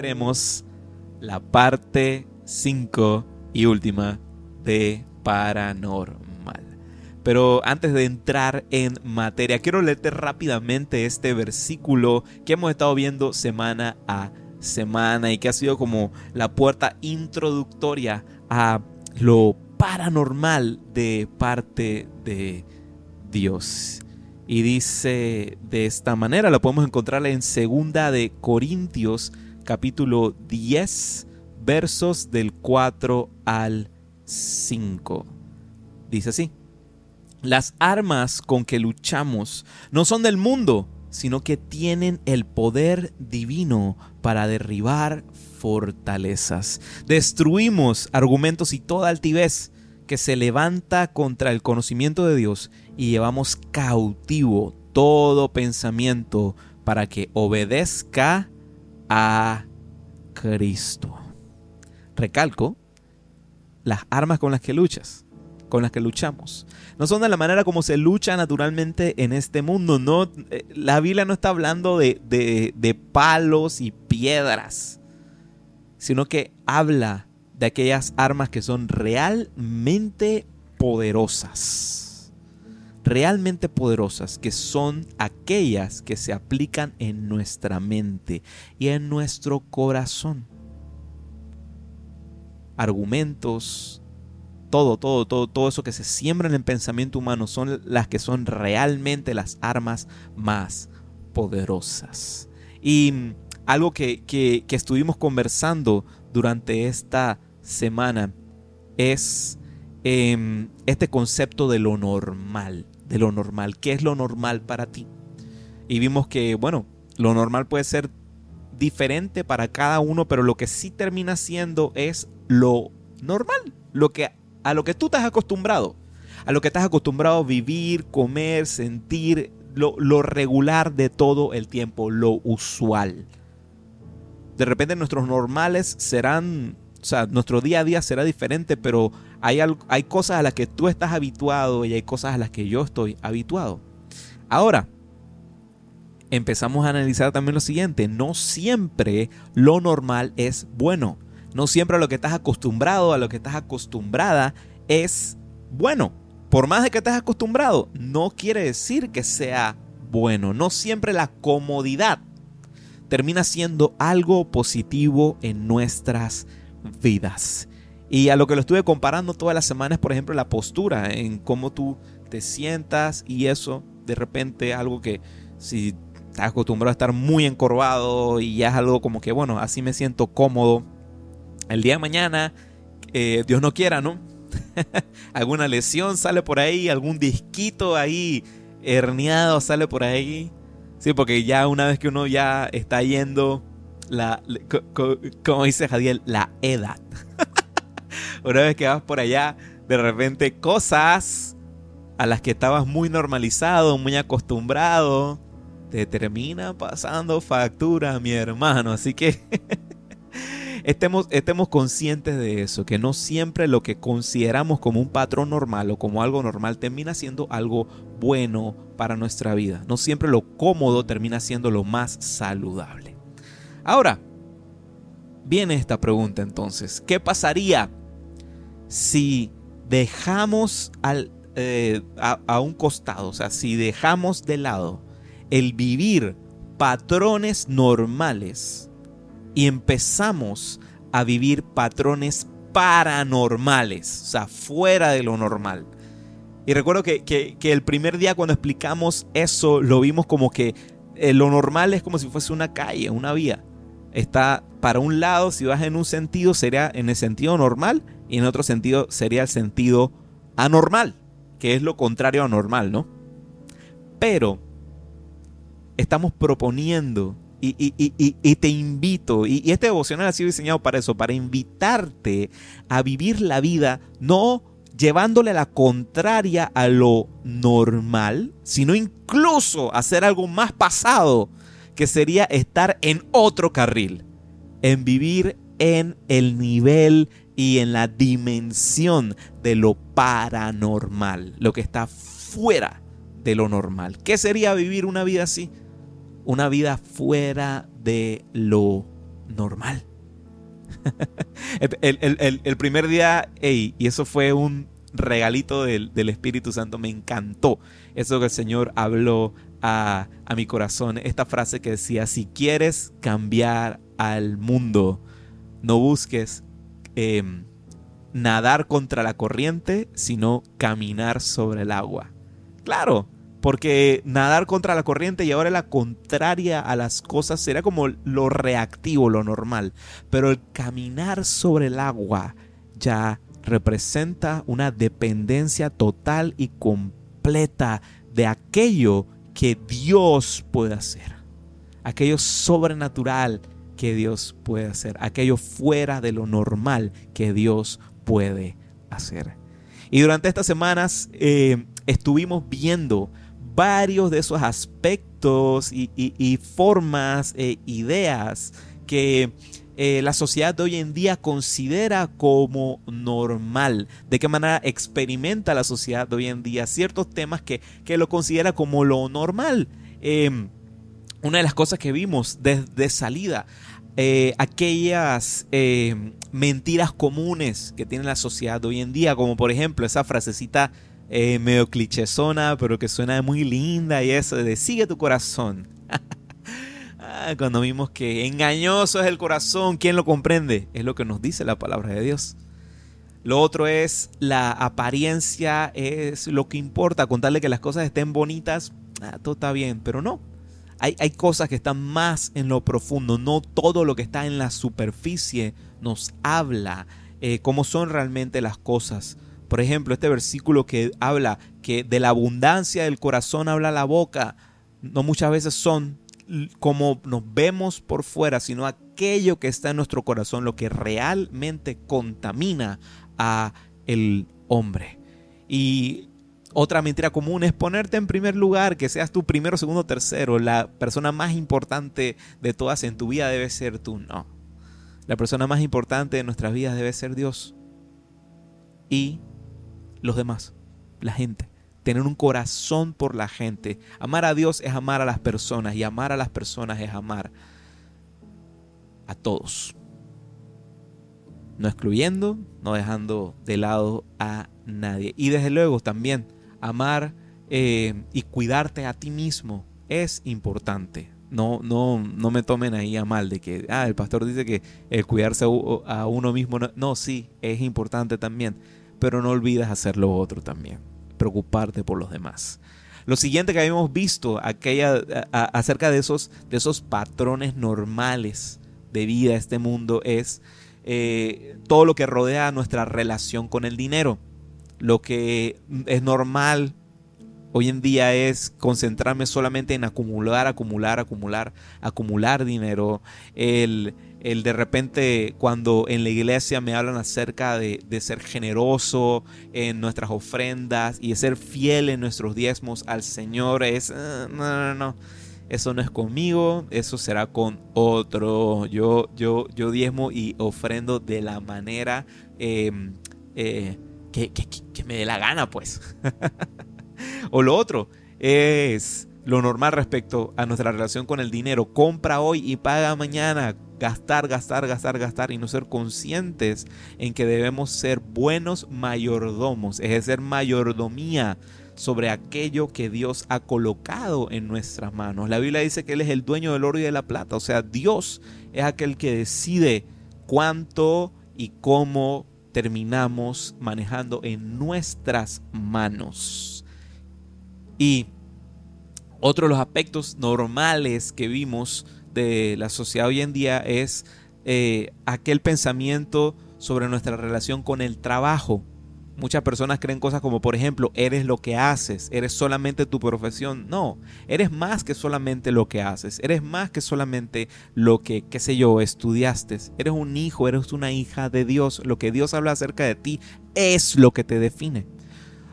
veremos la parte 5 y última de Paranormal. Pero antes de entrar en materia, quiero leerte rápidamente este versículo que hemos estado viendo semana a semana y que ha sido como la puerta introductoria a lo paranormal de parte de Dios. Y dice de esta manera, lo podemos encontrar en segunda de Corintios capítulo 10 versos del 4 al 5. Dice así, las armas con que luchamos no son del mundo, sino que tienen el poder divino para derribar fortalezas. Destruimos argumentos y toda altivez que se levanta contra el conocimiento de Dios y llevamos cautivo todo pensamiento para que obedezca a Cristo. Recalco, las armas con las que luchas, con las que luchamos, no son de la manera como se lucha naturalmente en este mundo. No, eh, la Biblia no está hablando de, de palos y piedras, sino que habla de aquellas armas que son realmente poderosas realmente poderosas, que son aquellas que se aplican en nuestra mente y en nuestro corazón argumentos, todo, todo, todo, todo eso que se siembra en el pensamiento humano son las que son realmente las armas más poderosas. Y algo que, que, estuvimos conversando durante esta semana es em, este concepto de lo normal, de lo normal. ¿Qué es lo normal para ti? Y vimos que, bueno, lo normal puede ser diferente para cada uno, pero lo que sí termina siendo es lo normal, lo que, a lo que tú estás acostumbrado, a lo que estás acostumbrado a vivir, comer, sentir, lo, lo regular de todo el tiempo, lo usual. De repente nuestros normales serán, o sea, nuestro día a día será diferente, pero hay, hay cosas a las que tú estás habituado y hay cosas a las que yo estoy habituado. Ahora, empezamos a analizar también lo siguiente, no siempre lo normal es bueno. No siempre a lo que estás acostumbrado, a lo que estás acostumbrada es bueno. Por más de que estés acostumbrado, no quiere decir que sea bueno. No siempre la comodidad termina siendo algo positivo en nuestras vidas. Y a lo que lo estuve comparando todas las semanas, por ejemplo, la postura, en cómo tú te sientas y eso, de repente algo que si estás acostumbrado a estar muy encorvado y ya es algo como que, bueno, así me siento cómodo, el día de mañana, eh, Dios no quiera, ¿no? Alguna lesión sale por ahí, algún disquito ahí herniado sale por ahí. Sí, porque ya una vez que uno ya está yendo, la, como dice Jadiel, la edad. una vez que vas por allá, de repente cosas a las que estabas muy normalizado, muy acostumbrado, te termina pasando factura, mi hermano. Así que estemos, estemos conscientes de eso, que no siempre lo que consideramos como un patrón normal o como algo normal termina siendo algo bueno para nuestra vida. No siempre lo cómodo termina siendo lo más saludable. Ahora, viene esta pregunta entonces. ¿Qué pasaría si dejamos al, eh, a un costado, o sea, si dejamos de lado el vivir patrones normales y empezamos a vivir patrones paranormales, o sea, fuera de lo normal. Y recuerdo que, el primer día cuando explicamos eso, lo vimos como que eh, lo normal es como si fuese una calle, una vía. Está para un lado, si vas en un sentido, sería en el sentido normal, y en otro sentido sería el sentido anormal, que es lo contrario a normal, ¿no? Pero estamos proponiendo y, te invito, y, este devocional ha sido diseñado para eso, para invitarte a vivir la vida no llevándole la contraria a lo normal, sino incluso hacer algo más pasado, que sería estar en otro carril, en vivir en el nivel y en la dimensión de lo paranormal, lo que está fuera de lo normal. ¿Qué sería vivir una vida así? una vida fuera de lo normal. el, primer día, y eso fue un regalito del, Espíritu Santo, me encantó eso que el Señor habló a, mi corazón, esta frase que decía, si quieres cambiar al mundo, no busques em, nadar contra la corriente, sino caminar sobre el agua. Claro, porque nadar contra la corriente y ahora la contraria a las cosas será como lo reactivo, lo normal. Pero el caminar sobre el agua ya representa una dependencia total y completa de aquello que Dios puede hacer. Aquello sobrenatural que Dios puede hacer. Aquello fuera de lo normal que Dios puede hacer. Y durante estas semanas eh, estuvimos viendo varios de esos aspectos y, formas e ideas que eh, la sociedad de hoy en día considera como normal, de qué manera experimenta la sociedad de hoy en día ciertos temas que, lo considera como lo normal. Em, una de las cosas que vimos desde salida, eh, aquellas em, mentiras comunes que tiene la sociedad de hoy en día, como por ejemplo esa frasecita eh, medio clichésona, pero que suena muy linda y eso de sigue tu corazón. Ah, cuando vimos que engañoso es el corazón, ¿quién lo comprende? Es lo que nos dice la palabra de Dios. Lo otro es la apariencia, es lo que importa, contarle que las cosas estén bonitas, ah, todo está bien, pero no. Hay, hay, cosas que están más en lo profundo, no todo lo que está en la superficie nos habla eh, cómo son realmente las cosas. Por ejemplo, este versículo que habla que de la abundancia del corazón habla la boca, no muchas veces son como nos vemos por fuera, sino aquello que está en nuestro corazón, lo que realmente contamina a el hombre. Y otra mentira común es ponerte en primer lugar, que seas tu primero, segundo, tercero. La persona más importante de todas en tu vida debe ser tú. No. La persona más importante de nuestras vidas debe ser Dios. Y los demás, la gente. Tener un corazón por la gente. Amar a Dios es amar a las personas y amar a las personas es amar a todos. No excluyendo, no dejando de lado a nadie. Y desde luego también amar eh, y cuidarte a ti mismo es importante. No, no, no me tomen ahí a mal de que ah, el pastor dice que el cuidarse a uno mismo. No, no sí, es importante también pero no olvides hacer lo otro también, preocuparte por los demás. Lo siguiente que habíamos visto aquella, acerca de esos, de esos patrones normales de vida, este mundo, es eh, todo lo que rodea nuestra relación con el dinero. Lo que es normal hoy en día es concentrarme solamente en acumular, acumular, acumular, acumular dinero. El, el de repente cuando en la iglesia me hablan acerca de, ser generoso en nuestras ofrendas y de ser fiel en nuestros diezmos al Señor es, ah, no, no, no, eso no es conmigo, eso será con otro. Yo, yo, yo diezmo y ofrendo de la manera em, eh, que, que me dé la gana, pues. o lo otro es lo normal respecto a nuestra relación con el dinero. Compra hoy y paga mañana gastar, gastar, gastar, gastar y no ser conscientes en que debemos ser buenos mayordomos, ejercer mayordomía sobre aquello que Dios ha colocado en nuestras manos. La Biblia dice que Él es el dueño del oro y de la plata, o sea, Dios es aquel que decide cuánto y cómo terminamos manejando en nuestras manos. Y otro de los aspectos normales que vimos de la sociedad hoy en día es eh, aquel pensamiento sobre nuestra relación con el trabajo. Muchas personas creen cosas como, por ejemplo, eres lo que haces, eres solamente tu profesión. No, eres más que solamente lo que haces, eres más que solamente lo que, qué sé yo, estudiaste. Eres un hijo, eres una hija de Dios. Lo que Dios habla acerca de ti es lo que te define.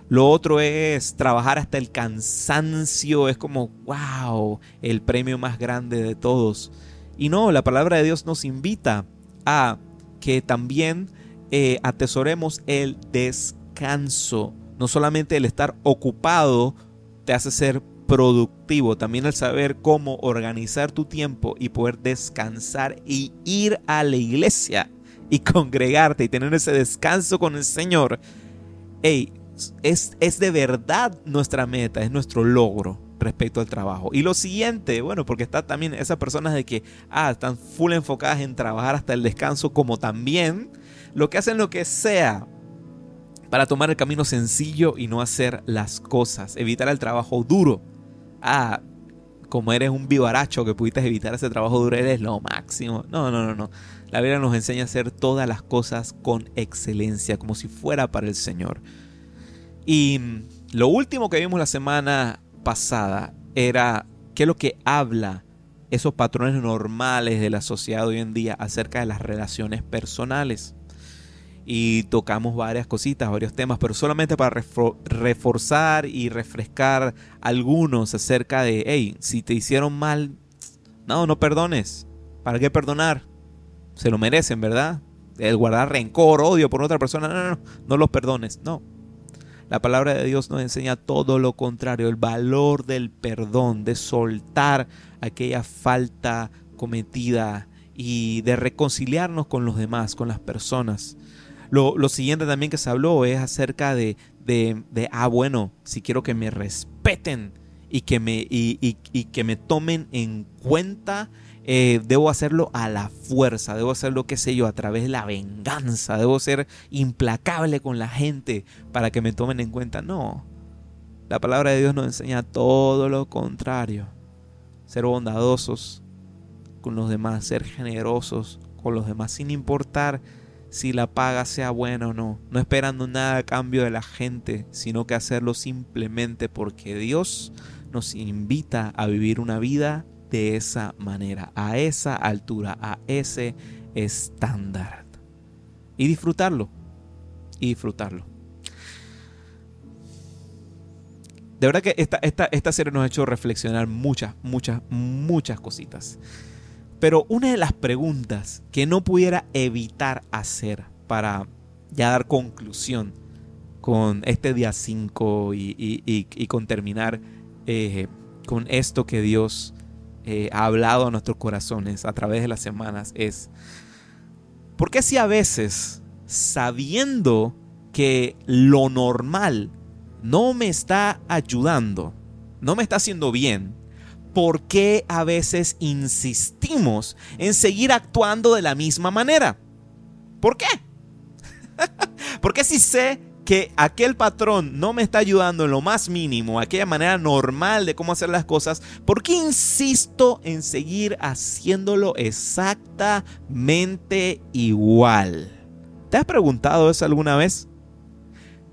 Lo otro es trabajar hasta el cansancio. Es como, wow, el premio más grande de todos. Y no, la palabra de Dios nos invita a que también eh, atesoremos el descanso. No solamente el estar ocupado te hace ser productivo, también el saber cómo organizar tu tiempo y poder descansar y ir a la iglesia y congregarte y tener ese descanso con el Señor. Hey, es, es de verdad nuestra meta, es nuestro logro respecto al trabajo. Y lo siguiente, bueno, porque está también esas personas de que, ah, están full enfocadas en trabajar hasta el descanso, como también lo que hacen lo que sea para tomar el camino sencillo y no hacer las cosas, evitar el trabajo duro. Ah, como eres un vivaracho que pudiste evitar ese trabajo duro, eres lo máximo. No, no, no, no. La Biblia nos enseña a hacer todas las cosas con excelencia, como si fuera para el Señor. Y lo último que vimos la semana pasada era qué es lo que habla esos patrones normales de la sociedad hoy en día acerca de las relaciones personales. Y tocamos varias cositas, varios temas, pero solamente para reforzar y refrescar algunos acerca de, hey, si te hicieron mal, no, no perdones. ¿Para qué perdonar? Se lo merecen, ¿verdad? El guardar rencor, odio por otra persona, no, no, no, no los perdones, no. La palabra de Dios nos enseña todo lo contrario, el valor del perdón, de soltar aquella falta cometida y de reconciliarnos con los demás, con las personas. Lo, siguiente también que se habló es acerca de, de, de, ah, bueno, si quiero que me respeten y que me, y, y que me tomen en cuenta eh, debo hacerlo a la fuerza, debo hacerlo, qué sé yo, a través de la venganza, debo ser implacable con la gente para que me tomen en cuenta. No, la palabra de Dios nos enseña todo lo contrario. Ser bondadosos con los demás, ser generosos con los demás, sin importar si la paga sea buena o no, no esperando nada a cambio de la gente, sino que hacerlo simplemente porque Dios nos invita a vivir una vida de esa manera, a esa altura, a ese estándar. Y disfrutarlo. Y disfrutarlo. De verdad que esta, esta, esta serie nos ha hecho reflexionar muchas, muchas, muchas cositas. Pero una de las preguntas que no pudiera evitar hacer para ya dar conclusión con este día 5 y, con terminar eh, con esto que Dios eh, ha hablado a nuestros corazones a través de las semanas es, ¿por qué si a veces, sabiendo que lo normal no me está ayudando, no me está haciendo bien, ¿por qué a veces insistimos en seguir actuando de la misma manera? ¿Por qué? Porque si sé que aquel patrón no me está ayudando en lo más mínimo, aquella manera normal de cómo hacer las cosas, ¿por qué insisto en seguir haciéndolo exactamente igual? ¿Te has preguntado eso alguna vez?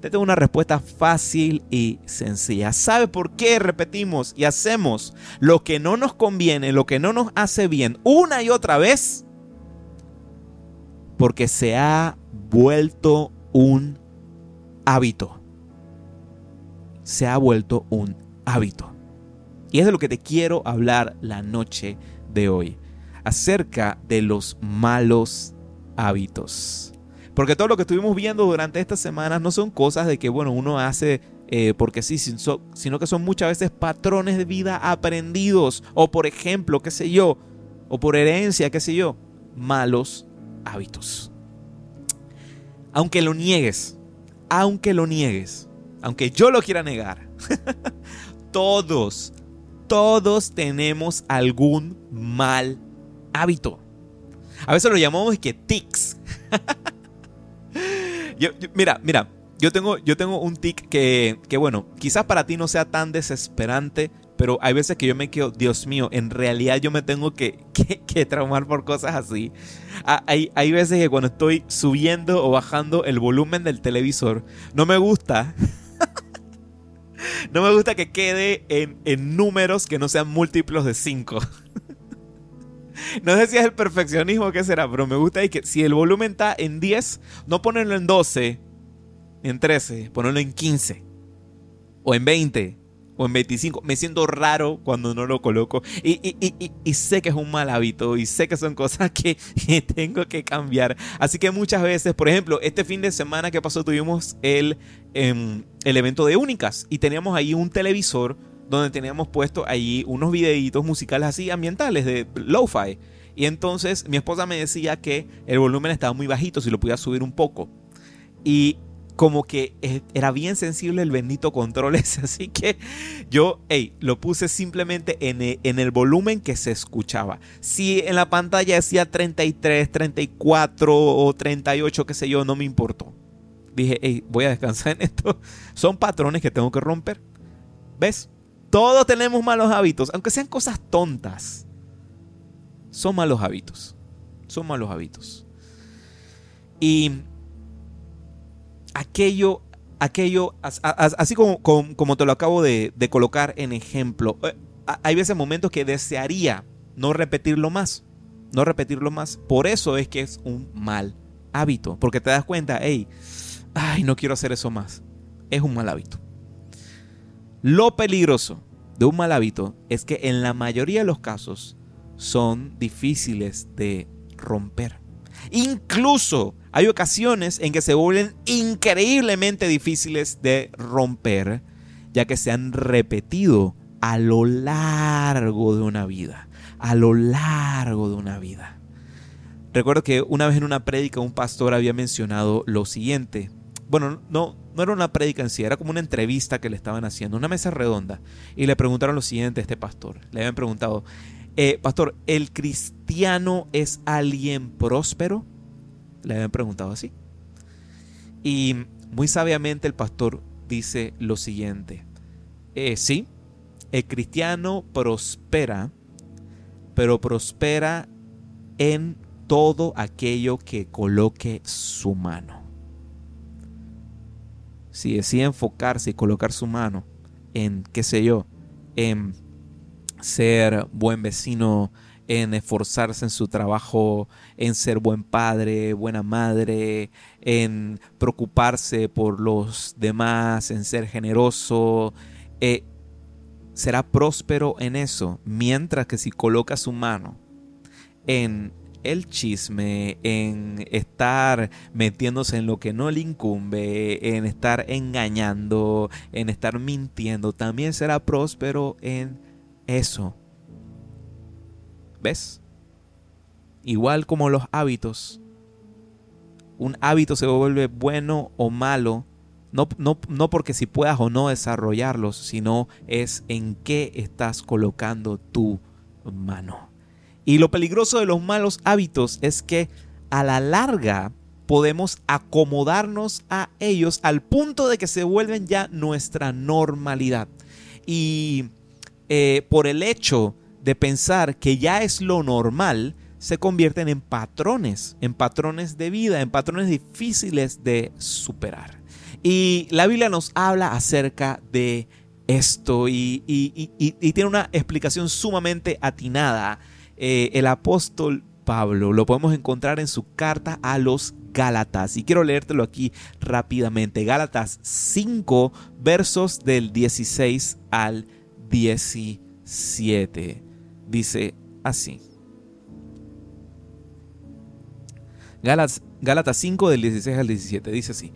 Te tengo una respuesta fácil y sencilla. ¿Sabe por qué repetimos y hacemos lo que no nos conviene, lo que no nos hace bien una y otra vez? Porque se ha vuelto un hábito. Se ha vuelto un hábito. Y es de lo que te quiero hablar la noche de hoy. Acerca de los malos hábitos. Porque todo lo que estuvimos viendo durante estas semanas no son cosas de que, bueno, uno hace eh, porque sí, sino que son muchas veces patrones de vida aprendidos. O por ejemplo, qué sé yo, o por herencia, qué sé yo, malos hábitos. Aunque lo niegues, aunque lo niegues, aunque yo lo quiera negar, todos, todos tenemos algún mal hábito. A veces lo llamamos que tics. mira, mira, yo tengo, yo tengo un tic que, que, bueno, quizás para ti no sea tan desesperante, pero hay veces que yo me quedo, Dios mío, en realidad yo me tengo que, que, traumar por cosas así. Hay, hay veces que cuando estoy subiendo o bajando el volumen del televisor, no me gusta. no me gusta que quede en, en números que no sean múltiplos de 5. No sé si es el perfeccionismo que será, pero me gusta que si el volumen está en 10, no ponerlo en 12, en 13, ponerlo en 15 o en 20 o en 25. Me siento raro cuando no lo coloco. Y, sé que es un mal hábito y sé que son cosas que, tengo que cambiar. Así que muchas veces, por ejemplo, este fin de semana que pasó tuvimos el, em, el evento de Únicas y teníamos ahí un televisor donde teníamos puesto ahí unos videitos musicales así ambientales de lo-fi. Y entonces mi esposa me decía que el volumen estaba muy bajito, si lo podía subir un poco. Y como que e, era bien sensible el bendito control ese, así que yo, hey, lo puse simplemente en el, en el, volumen que se escuchaba. Si en la pantalla decía 33, 34 o 38, qué sé yo, no me importó. Dije, hey, voy a descansar en esto. Son patrones que tengo que romper. ¿Ves? Todos tenemos malos hábitos, aunque sean cosas tontas. Son malos hábitos. Son malos hábitos. Y aquello, aquello, así como, como, te lo acabo de, colocar en ejemplo, eh, hay veces momentos que desearía no repetirlo más, no repetirlo más. Por eso es que es un mal hábito, porque te das cuenta, hey, ay, no quiero hacer eso más. Es un mal hábito. Lo peligroso de un mal hábito es que en la mayoría de los casos son difíciles de romper. Incluso hay ocasiones en que se vuelven increíblemente difíciles de romper, ya que se han repetido a lo largo de una vida, a lo largo de una vida. Recuerdo que una vez en una prédica un pastor había mencionado lo siguiente. Bueno, no, no era una prédica en sí, era como una entrevista que le estaban haciendo, una mesa redonda. Y le preguntaron lo siguiente a este pastor. Le habían preguntado, eh, pastor, ¿el cristiano es alguien próspero? Le habían preguntado así. Y muy sabiamente el pastor dice lo siguiente. Eh, sí, el cristiano prospera, pero prospera en todo aquello que coloque su mano. Si decide enfocarse y colocar su mano en, qué sé yo, en ser buen vecino, en esforzarse en su trabajo, en ser buen padre, buena madre, en preocuparse por los demás, en ser generoso. Eh, será próspero en eso, mientras que si coloca su mano en el chisme, en estar metiéndose en lo que no le incumbe, en estar engañando, en estar mintiendo, también será próspero en eso. ¿Ves? Igual como los hábitos. Un hábito se vuelve bueno o malo, no, no, no, porque si puedas o no desarrollarlos, sino es en qué estás colocando tu mano. Y lo peligroso de los malos hábitos es que a la larga podemos acomodarnos a ellos al punto de que se vuelven ya nuestra normalidad. Y eh, por el hecho de pensar que ya es lo normal, se convierten en patrones, en patrones de vida, en patrones difíciles de superar. Y la Biblia nos habla acerca de esto y, tiene una explicación sumamente atinada. Eh, el apóstol Pablo lo podemos encontrar en su carta a los Gálatas. Y quiero leértelo aquí rápidamente. Gálatas 5, versos del 16 al 17 dice así. Gálatas, 5 del 16 al 17 dice así.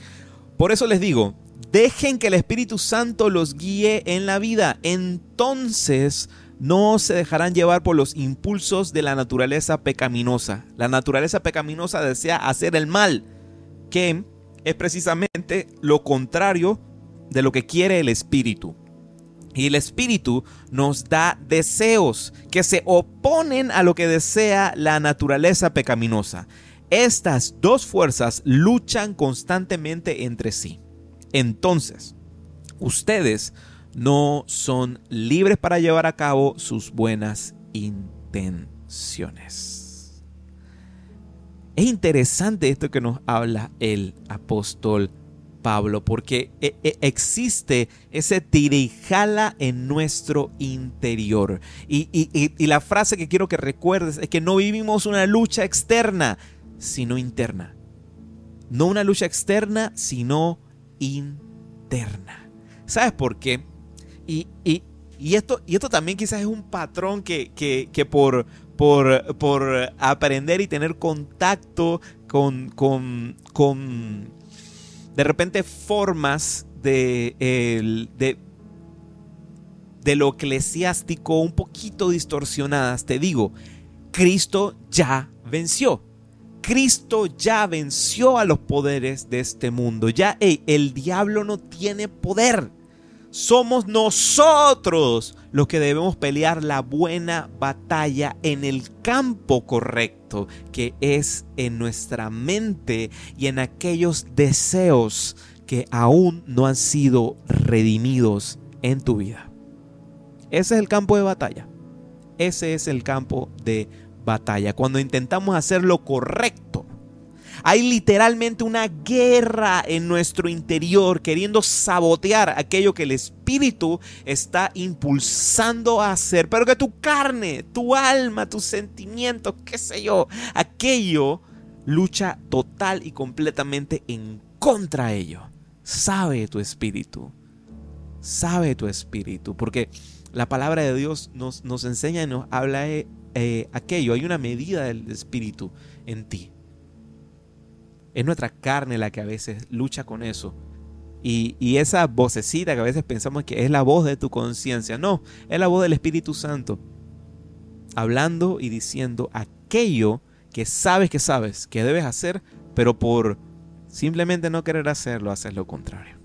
Por eso les digo, dejen que el Espíritu Santo los guíe en la vida. Entonces no se dejarán llevar por los impulsos de la naturaleza pecaminosa. La naturaleza pecaminosa desea hacer el mal, que es precisamente lo contrario de lo que quiere el Espíritu. Y el Espíritu nos da deseos que se oponen a lo que desea la naturaleza pecaminosa. Estas dos fuerzas luchan constantemente entre sí. Entonces, ustedes no son libres para llevar a cabo sus buenas intenciones. Es interesante esto que nos habla el apóstol Pablo, porque e, e, existe ese tirijala en nuestro interior. Y, la frase que quiero que recuerdes es que no vivimos una lucha externa, sino interna. No una lucha externa, sino interna. ¿Sabes por qué? Y, esto, también quizás es un patrón que, por, aprender y tener contacto con, con, con de repente formas de, de, de lo eclesiástico un poquito distorsionadas, te digo, Cristo ya venció. Cristo ya venció a los poderes de este mundo. Ya el diablo no tiene poder. Somos nosotros los que debemos pelear la buena batalla en el campo correcto, que es en nuestra mente y en aquellos deseos que aún no han sido redimidos en tu vida. Ese es el campo de batalla. Ese es el campo de batalla. Cuando intentamos hacer lo correcto, hay literalmente una guerra en nuestro interior queriendo sabotear aquello que el Espíritu está impulsando a hacer, pero que tu carne, tu alma, tus sentimientos, qué sé yo, aquello lucha total y completamente en contra ello. Sabe tu espíritu, sabe tu espíritu, porque la palabra de Dios nos, nos enseña y nos habla de eh, aquello, hay una medida del espíritu en ti. Es nuestra carne la que a veces lucha con eso. Y, y, esa vocecita que a veces pensamos que es la voz de tu conciencia. No, es la voz del Espíritu Santo. Hablando y diciendo aquello que sabes que sabes que debes hacer, pero por simplemente no querer hacerlo, haces lo contrario.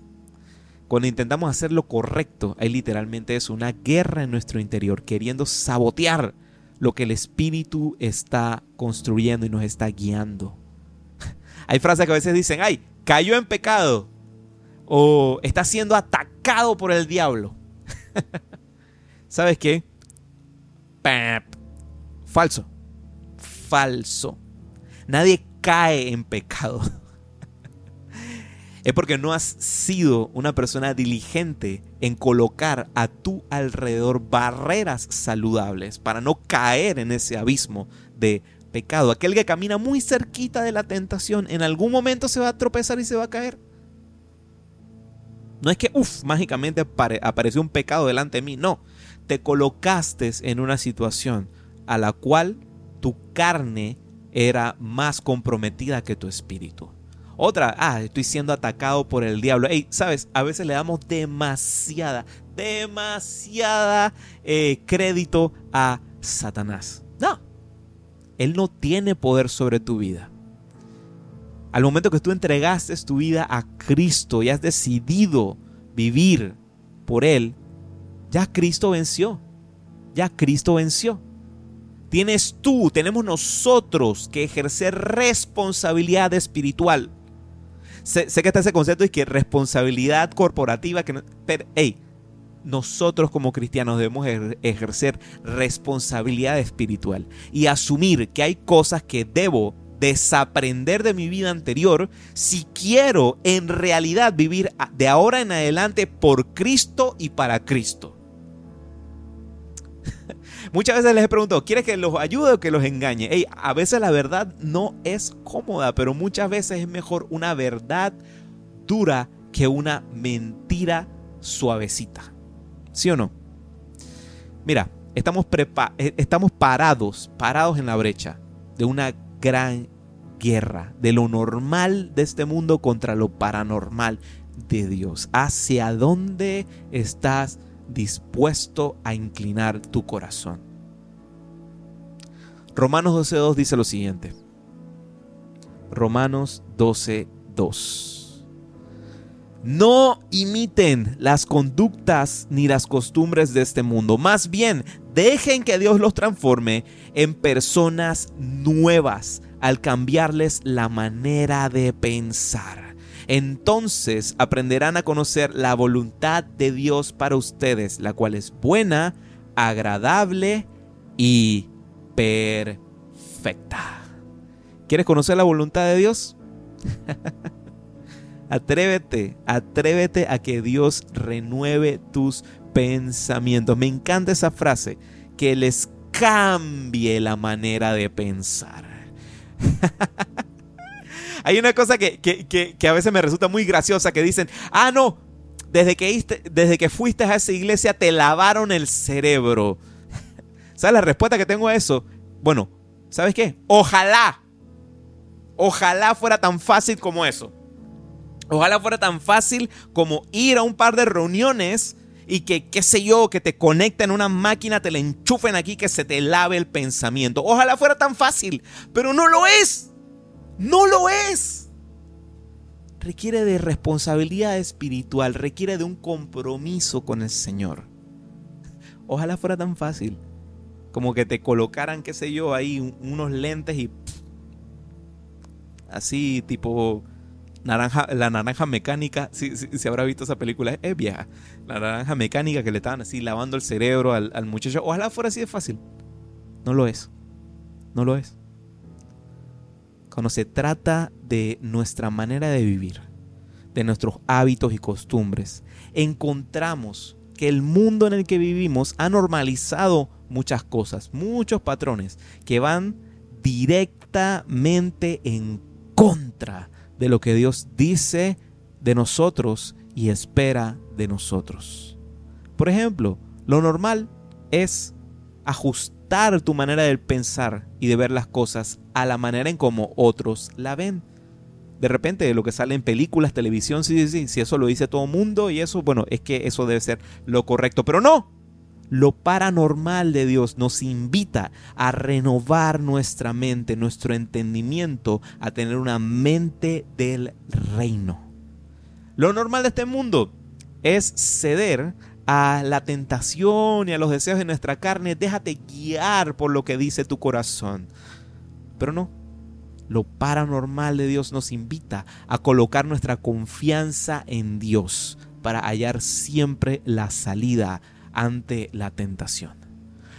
Cuando intentamos hacer lo correcto, hay literalmente eso, una guerra en nuestro interior, queriendo sabotear lo que el Espíritu está construyendo y nos está guiando. Hay frases que a veces dicen, ay, cayó en pecado o está siendo atacado por el diablo. ¿Sabes qué? Falso. Falso. Nadie cae en pecado. es porque no has sido una persona diligente en colocar a tu alrededor barreras saludables para no caer en ese abismo de pecado. Aquel que camina muy cerquita de la tentación, en algún momento se va a tropezar y se va a caer. No es que, uff, mágicamente apareció un pecado delante de mí. No, te colocaste en una situación a la cual tu carne era más comprometida que tu espíritu. Otra, ah, estoy siendo atacado por el diablo. Hey, sabes, a veces le damos demasiada, demasiada eh, crédito a Satanás. No, él no tiene poder sobre tu vida. Al momento que tú entregaste tu vida a Cristo y has decidido vivir por Él, ya Cristo venció. Ya Cristo venció. Tienes tú, tenemos nosotros que ejercer responsabilidad espiritual sé, que está ese concepto y que responsabilidad corporativa, que pero, hey, nosotros como cristianos debemos ejercer responsabilidad espiritual y asumir que hay cosas que debo desaprender de mi vida anterior si quiero en realidad vivir de ahora en adelante por Cristo y para Cristo. Muchas veces les he preguntado, ¿quieres que los ayude o que los engañe? a veces la verdad no es cómoda, pero muchas veces es mejor una verdad dura que una mentira suavecita. ¿Sí o no? Mira, estamos, eh, estamos parados, parados en la brecha de una gran guerra, de lo normal de este mundo contra lo paranormal de Dios. ¿Hacia dónde estás dispuesto a inclinar tu corazón. Romanos 12.2 dice lo siguiente. Romanos 12.2. No imiten las conductas ni las costumbres de este mundo. Más bien, dejen que Dios los transforme en personas nuevas al cambiarles la manera de pensar entonces aprenderán a conocer la voluntad de Dios para ustedes, la cual es buena, agradable y perfecta. ¿Quieres conocer la voluntad de Dios? atrévete, atrévete a que Dios renueve tus pensamientos. Me encanta esa frase, que les cambie la manera de pensar. Hay una cosa que, a veces me resulta muy graciosa que dicen, ah, no, desde que, desde que fuiste a esa iglesia te lavaron el cerebro. ¿Sabes la respuesta que tengo a eso? Bueno, ¿sabes qué? Ojalá, ojalá fuera tan fácil como eso. Ojalá fuera tan fácil como ir a un par de reuniones y que, qué sé yo, que te conecten una máquina, te la enchufen aquí, que se te lave el pensamiento. Ojalá fuera tan fácil, pero no lo es. No lo es. Requiere de responsabilidad espiritual, requiere de un compromiso con el Señor. Ojalá fuera tan fácil. Como que te colocaran, qué sé yo, ahí unos lentes y... así tipo naranja, la naranja mecánica, si, si, habrá visto esa película, es vieja. La naranja mecánica que le estaban así lavando el cerebro al, al muchacho. Ojalá fuera así de fácil. No lo es. No lo es. Cuando se trata de nuestra manera de vivir, de nuestros hábitos y costumbres, encontramos que el mundo en el que vivimos ha normalizado muchas cosas, muchos patrones que van directamente en contra de lo que Dios dice de nosotros y espera de nosotros. Por ejemplo, lo normal es ajustar tu manera de pensar y de ver las cosas a la manera en como otros la ven. De repente, lo que sale en películas, televisión, sí, sí, sí, si eso lo dice todo mundo y eso, bueno, es que eso debe ser lo correcto. Pero no, lo paranormal de Dios nos invita a renovar nuestra mente, nuestro entendimiento, a tener una mente del reino. Lo normal de este mundo es ceder a la tentación y a los deseos de nuestra carne. Déjate guiar por lo que dice tu corazón. Pero no, lo paranormal de Dios nos invita a colocar nuestra confianza en Dios para hallar siempre la salida ante la tentación.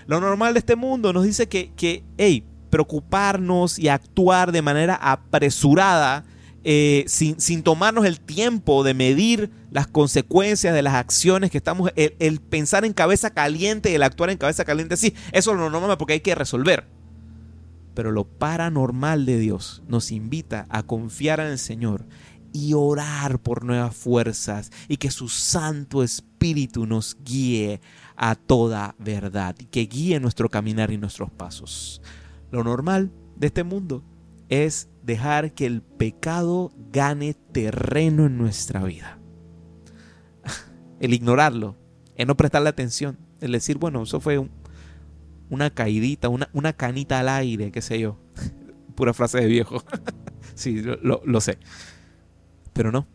Lo normal de este mundo nos dice que, que hey, preocuparnos y actuar de manera apresurada, eh, sin, sin, tomarnos el tiempo de medir las consecuencias de las acciones que estamos, el, pensar en cabeza caliente y el actuar en cabeza caliente, sí, eso es lo normal porque hay que resolver. Pero lo paranormal de Dios nos invita a confiar en el Señor y orar por nuevas fuerzas y que su Santo Espíritu nos guíe a toda verdad y que guíe nuestro caminar y nuestros pasos. Lo normal de este mundo es dejar que el pecado gane terreno en nuestra vida. El ignorarlo, el no prestarle atención, el decir, bueno, eso fue una caidita, una, una, canita al aire, qué sé yo. Pura frase de viejo. sí, lo sé. Pero no.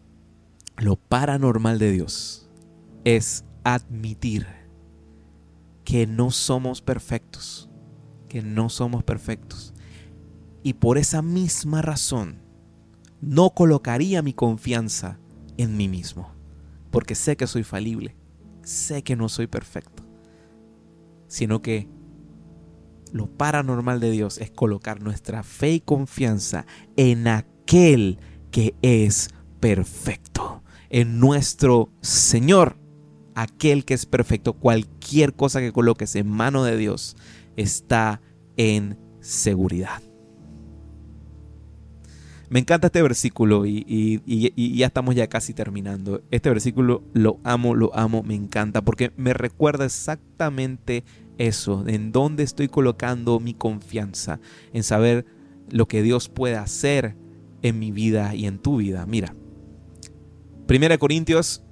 Lo paranormal de Dios es admitir que no somos perfectos, que no somos perfectos. Y por esa misma razón, no colocaría mi confianza en mí mismo, porque sé que soy falible, sé que no soy perfecto, sino que lo paranormal de Dios es colocar nuestra fe y confianza en aquel que es perfecto, en nuestro Señor, aquel que es perfecto. Cualquier cosa que coloques en mano de Dios está en seguridad. Me encanta este versículo y, ya estamos ya casi terminando. Este versículo lo amo, lo amo, me encanta porque me recuerda exactamente eso, en dónde estoy colocando mi confianza, en saber lo que Dios puede hacer en mi vida y en tu vida. Mira, Primera Corintios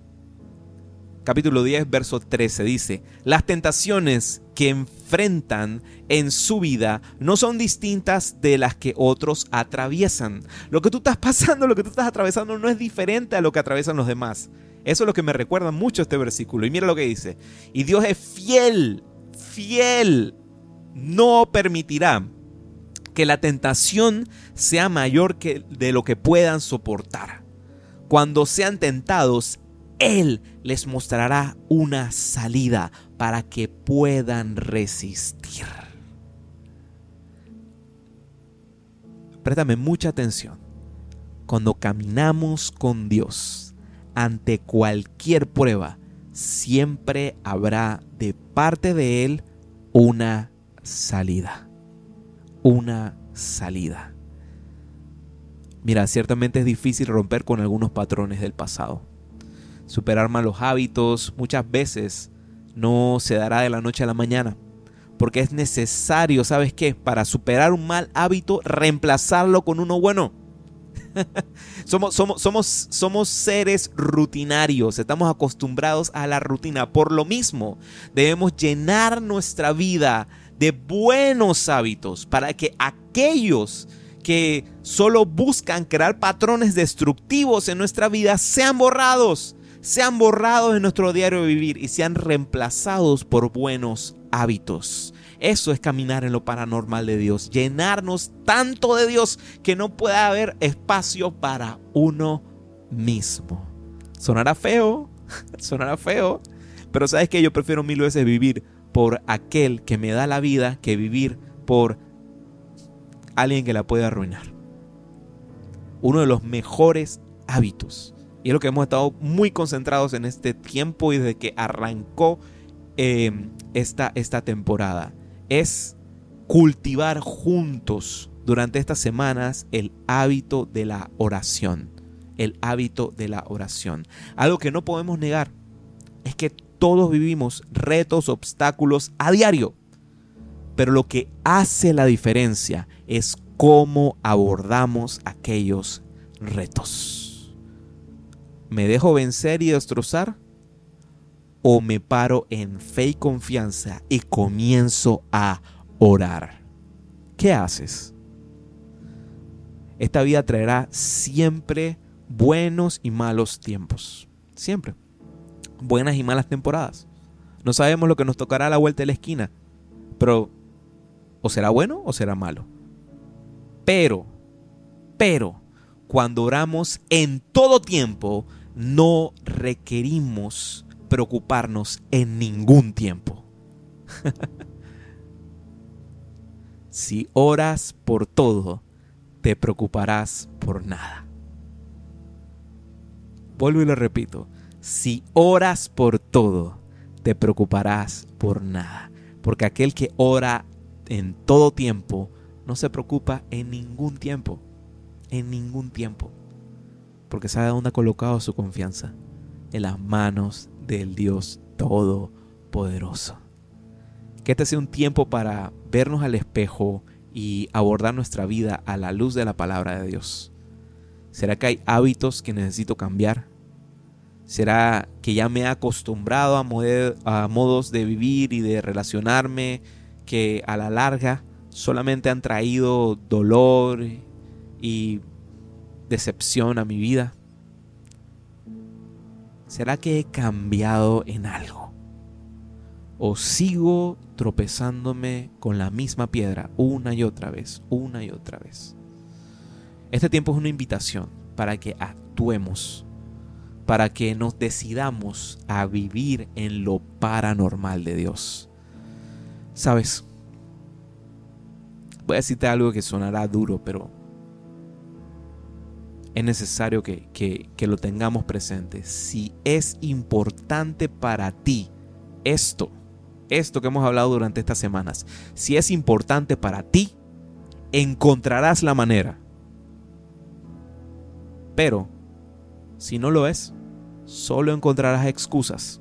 capítulo 10, verso 13 dice, las tentaciones que enfrentan en su vida no son distintas de las que otros atraviesan. Lo que tú estás pasando, lo que tú estás atravesando no es diferente a lo que atraviesan los demás. Eso es lo que me recuerda mucho este versículo. Y mira lo que dice. Y Dios es fiel, fiel. No permitirá que la tentación sea mayor que de lo que puedan soportar cuando sean tentados, Él les mostrará una salida para que puedan resistir. Préstame mucha atención. Cuando caminamos con Dios, ante cualquier prueba, siempre habrá de parte de Él una salida. Una salida. Mira, ciertamente es difícil romper con algunos patrones del pasado. Superar malos hábitos muchas veces no se dará de la noche a la mañana, porque es necesario, ¿sabes qué? Para superar un mal hábito, reemplazarlo con uno bueno. somos, somos, somos, somos seres rutinarios, estamos acostumbrados a la rutina. Por lo mismo, debemos llenar nuestra vida de buenos hábitos para que aquellos que solo buscan crear patrones destructivos en nuestra vida sean borrados, sean borrados en nuestro diario vivir y sean reemplazados por buenos hábitos. Eso es caminar en lo paranormal de Dios, llenarnos tanto de Dios que no pueda haber espacio para uno mismo. Sonará feo, sonará feo, pero sabes que yo prefiero mil veces vivir por aquel que me da la vida que vivir por alguien que la puede arruinar. Uno de los mejores hábitos. Y es lo que hemos estado muy concentrados en este tiempo y desde que arrancó eh, esta, esta temporada es cultivar juntos durante estas semanas el hábito de la oración. El hábito de la oración. Algo que no podemos negar es que todos vivimos retos, obstáculos a diario. Pero lo que hace la diferencia es cómo abordamos aquellos retos. ¿Me dejo vencer y destrozar? o me paro en fe y confianza y comienzo a orar. ¿Qué haces? Esta vida traerá siempre buenos y malos tiempos. Siempre. Buenas y malas temporadas. No sabemos lo que nos tocará a la vuelta de la esquina. Pero o será bueno o será malo. Pero, pero, cuando oramos en todo tiempo, no requerimos preocuparnos en ningún tiempo. si oras por todo, te preocuparás por nada. Vuelvo y lo repito. Si oras por todo, te preocuparás por nada. Porque aquel que ora en todo tiempo, no se preocupa en ningún tiempo. En ningún tiempo. Porque sabe dónde ha colocado su confianza. En las manos del Dios Todopoderoso. Que este sea un tiempo para vernos al espejo y abordar nuestra vida a la luz de la palabra de Dios. ¿Será que hay hábitos que necesito cambiar? ¿Será que ya me he acostumbrado a, a modos de vivir y de relacionarme que a la larga solamente han traído dolor y decepción a mi vida? ¿Será que he cambiado en algo? ¿O sigo tropezándome con la misma piedra una y otra vez, una y otra vez? Este tiempo es una invitación para que actuemos, para que nos decidamos a vivir en lo paranormal de Dios. ¿Sabes? Voy a decirte algo que sonará duro, pero es necesario que, lo tengamos presente. Si es importante para ti esto, esto que hemos hablado durante estas semanas, si es importante para ti, encontrarás la manera. Pero, si no lo es, solo encontrarás excusas.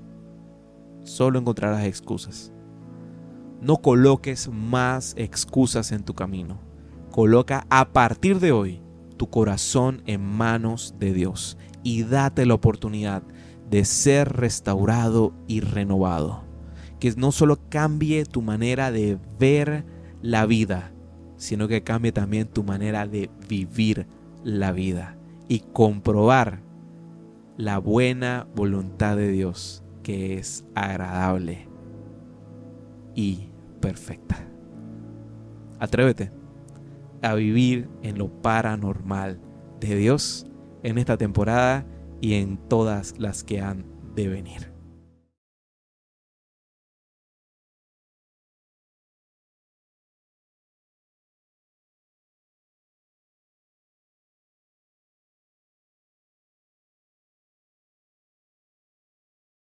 Solo encontrarás excusas. No coloques más excusas en tu camino. Coloca a partir de hoy tu corazón en manos de Dios y date la oportunidad de ser restaurado y renovado. Que no solo cambie tu manera de ver la vida, sino que cambie también tu manera de vivir la vida y comprobar la buena voluntad de Dios que es agradable y perfecta. Atrévete a vivir en lo paranormal de Dios en esta temporada y en todas las que han de venir.